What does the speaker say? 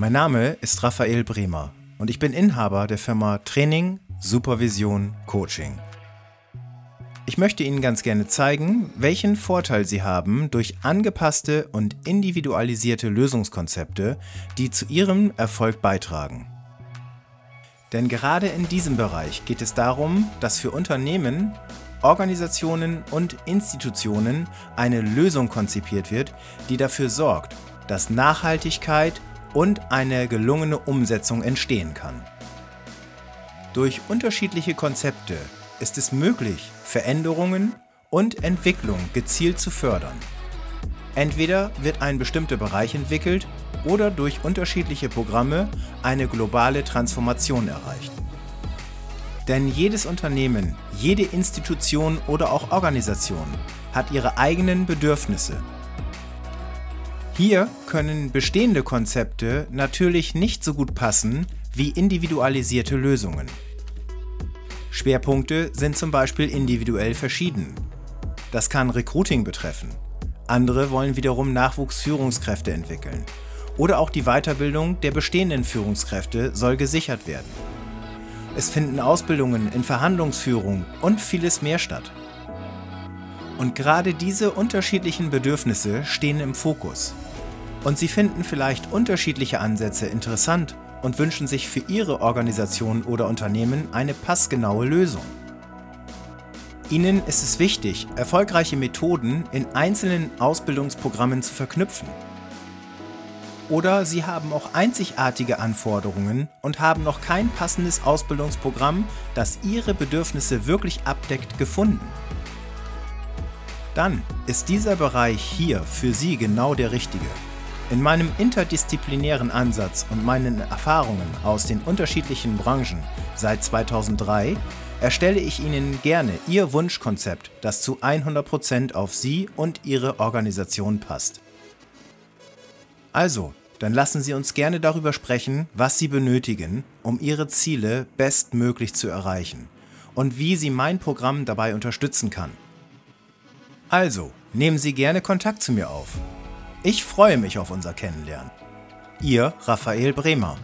Mein Name ist Raphael Bremer und ich bin Inhaber der Firma Training, Supervision, Coaching. Ich möchte Ihnen ganz gerne zeigen, welchen Vorteil Sie haben durch angepasste und individualisierte Lösungskonzepte, die zu Ihrem Erfolg beitragen. Denn gerade in diesem Bereich geht es darum, dass für Unternehmen, Organisationen und Institutionen eine Lösung konzipiert wird, die dafür sorgt, dass Nachhaltigkeit und eine gelungene Umsetzung entstehen kann. Durch unterschiedliche Konzepte ist es möglich, Veränderungen und Entwicklung gezielt zu fördern. Entweder wird ein bestimmter Bereich entwickelt oder durch unterschiedliche Programme eine globale Transformation erreicht. Denn jedes Unternehmen, jede Institution oder auch Organisation hat ihre eigenen Bedürfnisse hier können bestehende Konzepte natürlich nicht so gut passen wie individualisierte Lösungen. Schwerpunkte sind zum Beispiel individuell verschieden. Das kann Recruiting betreffen. Andere wollen wiederum Nachwuchsführungskräfte entwickeln. Oder auch die Weiterbildung der bestehenden Führungskräfte soll gesichert werden. Es finden Ausbildungen in Verhandlungsführung und vieles mehr statt. Und gerade diese unterschiedlichen Bedürfnisse stehen im Fokus. Und Sie finden vielleicht unterschiedliche Ansätze interessant und wünschen sich für Ihre Organisation oder Unternehmen eine passgenaue Lösung. Ihnen ist es wichtig, erfolgreiche Methoden in einzelnen Ausbildungsprogrammen zu verknüpfen. Oder Sie haben auch einzigartige Anforderungen und haben noch kein passendes Ausbildungsprogramm, das Ihre Bedürfnisse wirklich abdeckt, gefunden. Dann ist dieser Bereich hier für Sie genau der richtige. In meinem interdisziplinären Ansatz und meinen Erfahrungen aus den unterschiedlichen Branchen seit 2003 erstelle ich Ihnen gerne Ihr Wunschkonzept, das zu 100% auf Sie und Ihre Organisation passt. Also, dann lassen Sie uns gerne darüber sprechen, was Sie benötigen, um Ihre Ziele bestmöglich zu erreichen und wie Sie mein Programm dabei unterstützen kann. Also, nehmen Sie gerne Kontakt zu mir auf. Ich freue mich auf unser Kennenlernen. Ihr Raphael Bremer.